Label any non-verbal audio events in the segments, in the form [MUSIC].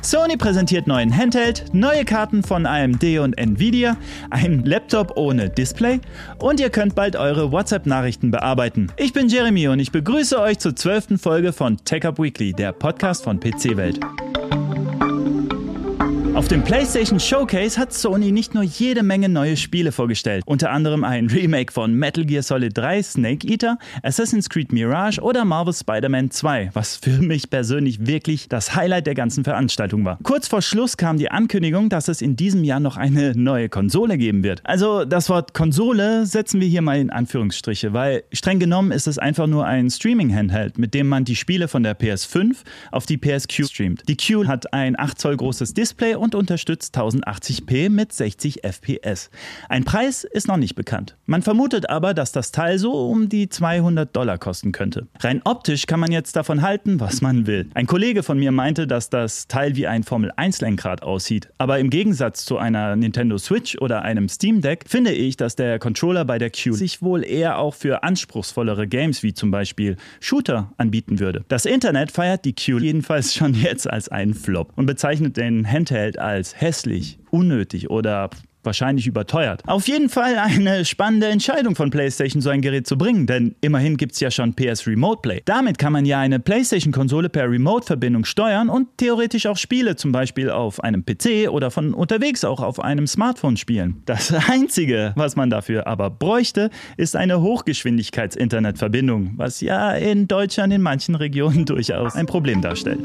Sony präsentiert neuen Handheld, neue Karten von AMD und Nvidia, ein Laptop ohne Display und ihr könnt bald eure WhatsApp-Nachrichten bearbeiten. Ich bin Jeremy und ich begrüße euch zur zwölften Folge von TechUp Weekly, der Podcast von PC Welt. Auf dem PlayStation Showcase hat Sony nicht nur jede Menge neue Spiele vorgestellt, unter anderem ein Remake von Metal Gear Solid 3, Snake Eater, Assassin's Creed Mirage oder Marvel Spider-Man 2, was für mich persönlich wirklich das Highlight der ganzen Veranstaltung war. Kurz vor Schluss kam die Ankündigung, dass es in diesem Jahr noch eine neue Konsole geben wird. Also das Wort Konsole setzen wir hier mal in Anführungsstriche, weil streng genommen ist es einfach nur ein Streaming-Handheld, mit dem man die Spiele von der PS5 auf die PSQ streamt. Die Q hat ein 8 Zoll großes Display und und unterstützt 1080p mit 60 FPS. Ein Preis ist noch nicht bekannt. Man vermutet aber, dass das Teil so um die 200 Dollar kosten könnte. Rein optisch kann man jetzt davon halten, was man will. Ein Kollege von mir meinte, dass das Teil wie ein Formel 1 Lenkrad aussieht. Aber im Gegensatz zu einer Nintendo Switch oder einem Steam Deck finde ich, dass der Controller bei der Q sich wohl eher auch für anspruchsvollere Games wie zum Beispiel Shooter anbieten würde. Das Internet feiert die Q jedenfalls schon jetzt als einen Flop und bezeichnet den Handheld als hässlich, unnötig oder wahrscheinlich überteuert. Auf jeden Fall eine spannende Entscheidung von PlayStation, so ein Gerät zu bringen, denn immerhin gibt es ja schon PS Remote Play. Damit kann man ja eine PlayStation-Konsole per Remote-Verbindung steuern und theoretisch auch Spiele, zum Beispiel auf einem PC oder von unterwegs auch auf einem Smartphone spielen. Das [LAUGHS] Einzige, was man dafür aber bräuchte, ist eine Hochgeschwindigkeits-Internetverbindung, was ja in Deutschland in manchen Regionen [LAUGHS] durchaus ein Problem darstellt.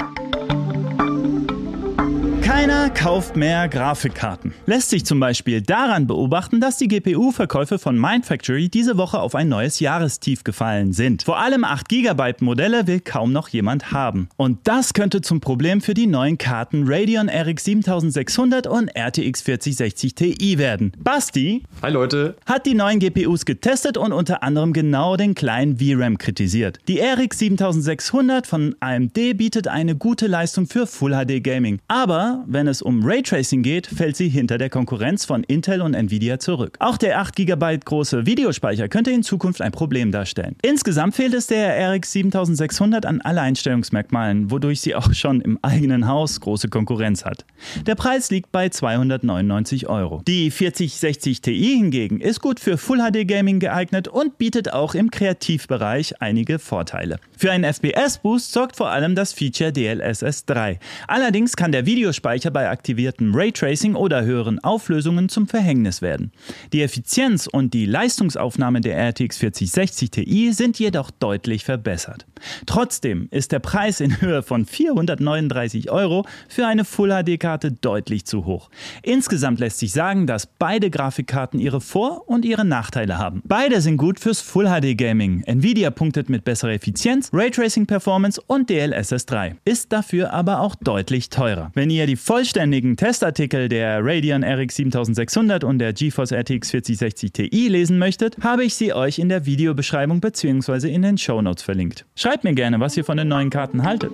Keiner kauft mehr Grafikkarten. Lässt sich zum Beispiel daran beobachten, dass die GPU-Verkäufe von Mindfactory diese Woche auf ein neues Jahrestief gefallen sind. Vor allem 8 GB Modelle will kaum noch jemand haben. Und das könnte zum Problem für die neuen Karten Radeon RX 7600 und RTX 4060 Ti werden. Basti Hi Leute. hat die neuen GPUs getestet und unter anderem genau den kleinen VRAM kritisiert. Die RX 7600 von AMD bietet eine gute Leistung für Full HD Gaming, aber wenn es um Raytracing geht, fällt sie hinter der Konkurrenz von Intel und Nvidia zurück. Auch der 8 GB große Videospeicher könnte in Zukunft ein Problem darstellen. Insgesamt fehlt es der RX 7600 an Alleinstellungsmerkmalen, wodurch sie auch schon im eigenen Haus große Konkurrenz hat. Der Preis liegt bei 299 Euro. Die 4060 Ti hingegen ist gut für Full HD Gaming geeignet und bietet auch im Kreativbereich einige Vorteile. Für einen FPS-Boost sorgt vor allem das Feature DLSS 3. Allerdings kann der Videospeicher Speicher bei aktiviertem Raytracing oder höheren Auflösungen zum Verhängnis werden. Die Effizienz und die Leistungsaufnahme der RTX 4060 Ti sind jedoch deutlich verbessert. Trotzdem ist der Preis in Höhe von 439 Euro für eine Full-HD-Karte deutlich zu hoch. Insgesamt lässt sich sagen, dass beide Grafikkarten ihre Vor- und ihre Nachteile haben. Beide sind gut fürs Full-HD-Gaming. Nvidia punktet mit besserer Effizienz, Raytracing-Performance und DLSS 3, ist dafür aber auch deutlich teurer. Wenn ihr die vollständigen Testartikel der Radeon RX 7600 und der GeForce RTX 4060 Ti lesen möchtet, habe ich sie euch in der Videobeschreibung bzw. in den Show Notes verlinkt. Schreibt mir gerne, was ihr von den neuen Karten haltet.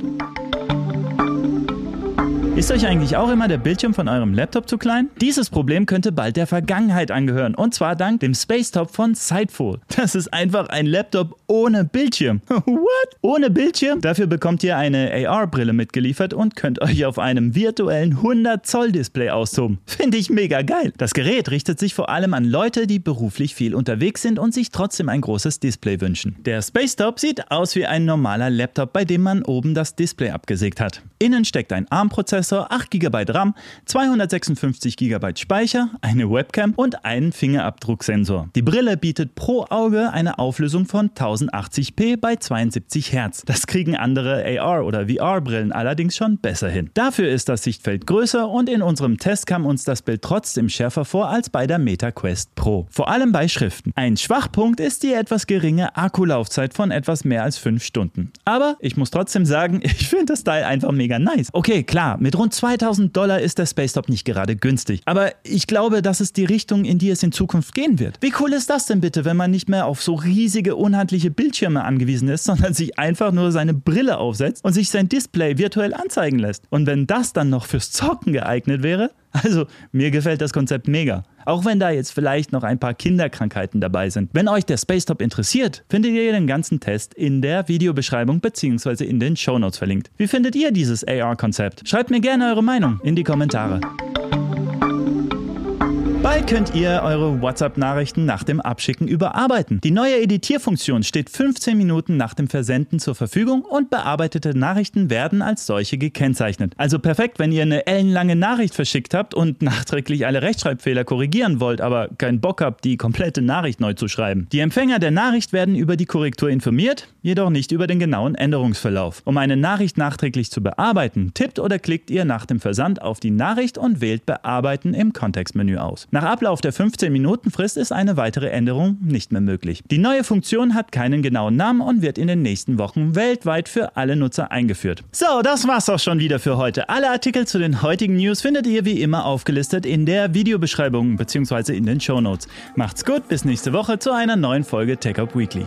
Ist euch eigentlich auch immer der Bildschirm von eurem Laptop zu klein? Dieses Problem könnte bald der Vergangenheit angehören und zwar dank dem Spacetop von Sightful. Das ist einfach ein Laptop ohne Bildschirm. [LAUGHS] What? Ohne Bildschirm? Dafür bekommt ihr eine AR-Brille mitgeliefert und könnt euch auf einem virtuellen 100 Zoll Display austoben. Finde ich mega geil. Das Gerät richtet sich vor allem an Leute, die beruflich viel unterwegs sind und sich trotzdem ein großes Display wünschen. Der Spacetop sieht aus wie ein normaler Laptop, bei dem man oben das Display abgesägt hat. Innen steckt ein ARM-Prozessor Prozessor, 8 GB RAM, 256 GB Speicher, eine Webcam und einen Fingerabdrucksensor. Die Brille bietet pro Auge eine Auflösung von 1080p bei 72 Hertz. Das kriegen andere AR- oder VR-Brillen allerdings schon besser hin. Dafür ist das Sichtfeld größer und in unserem Test kam uns das Bild trotzdem schärfer vor als bei der Meta Quest Pro. Vor allem bei Schriften. Ein Schwachpunkt ist die etwas geringe Akkulaufzeit von etwas mehr als 5 Stunden. Aber ich muss trotzdem sagen, [LAUGHS] ich finde das Teil einfach mega nice. Okay, klar, mit rund 2000 Dollar ist der Spacetop nicht gerade günstig. Aber ich glaube, das ist die Richtung, in die es in Zukunft gehen wird. Wie cool ist das denn bitte, wenn man nicht mehr auf so riesige, unhandliche Bildschirme angewiesen ist, [LAUGHS] sondern sich einfach nur seine Brille aufsetzt und sich sein Display virtuell anzeigen lässt. Und wenn das dann noch fürs Zocken geeignet wäre, also mir gefällt das Konzept mega. Auch wenn da jetzt vielleicht noch ein paar Kinderkrankheiten dabei sind. Wenn euch der Spacetop interessiert, findet ihr den ganzen Test in der Videobeschreibung bzw. in den Shownotes verlinkt. Wie findet ihr dieses AR-Konzept? Schreibt mir gerne eure Meinung in die Kommentare. Bald könnt ihr eure WhatsApp-Nachrichten nach dem Abschicken überarbeiten. Die neue Editierfunktion steht 15 Minuten nach dem Versenden zur Verfügung und bearbeitete Nachrichten werden als solche gekennzeichnet. Also perfekt, wenn ihr eine ellenlange Nachricht verschickt habt und [LAUGHS] nachträglich alle Rechtschreibfehler korrigieren wollt, aber keinen Bock habt, die komplette Nachricht neu zu schreiben. Die Empfänger der Nachricht werden über die Korrektur informiert, jedoch nicht über den genauen Änderungsverlauf. Um eine Nachricht nachträglich zu bearbeiten, tippt oder klickt ihr nach dem Versand auf die Nachricht und wählt Bearbeiten im Kontextmenü aus. Nach Ablauf der 15-Minuten-Frist ist eine weitere Änderung nicht mehr möglich. Die neue Funktion hat keinen genauen Namen und wird in den nächsten Wochen weltweit für alle Nutzer eingeführt. So, das war's auch schon wieder für heute. Alle Artikel zu den heutigen News findet ihr wie immer aufgelistet in der Videobeschreibung bzw. in den Show Notes. Macht's gut, bis nächste Woche zu einer neuen Folge Tech Up Weekly.